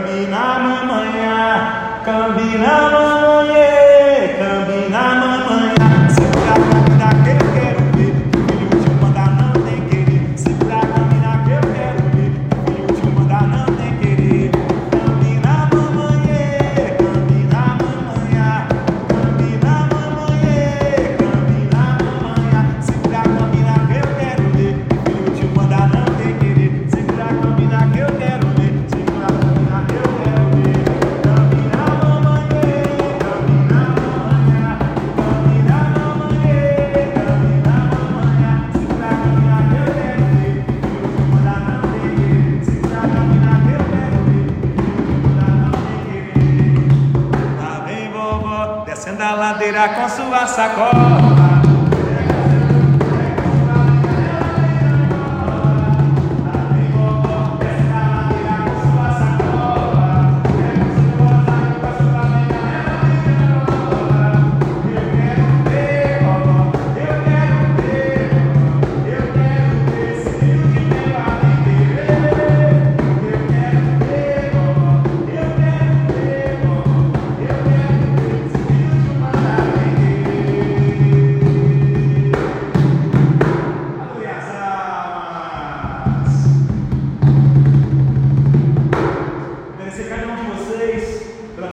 Cambina mamãe, cambina mamãe, vovó, descendo a ladeira com sua sacola.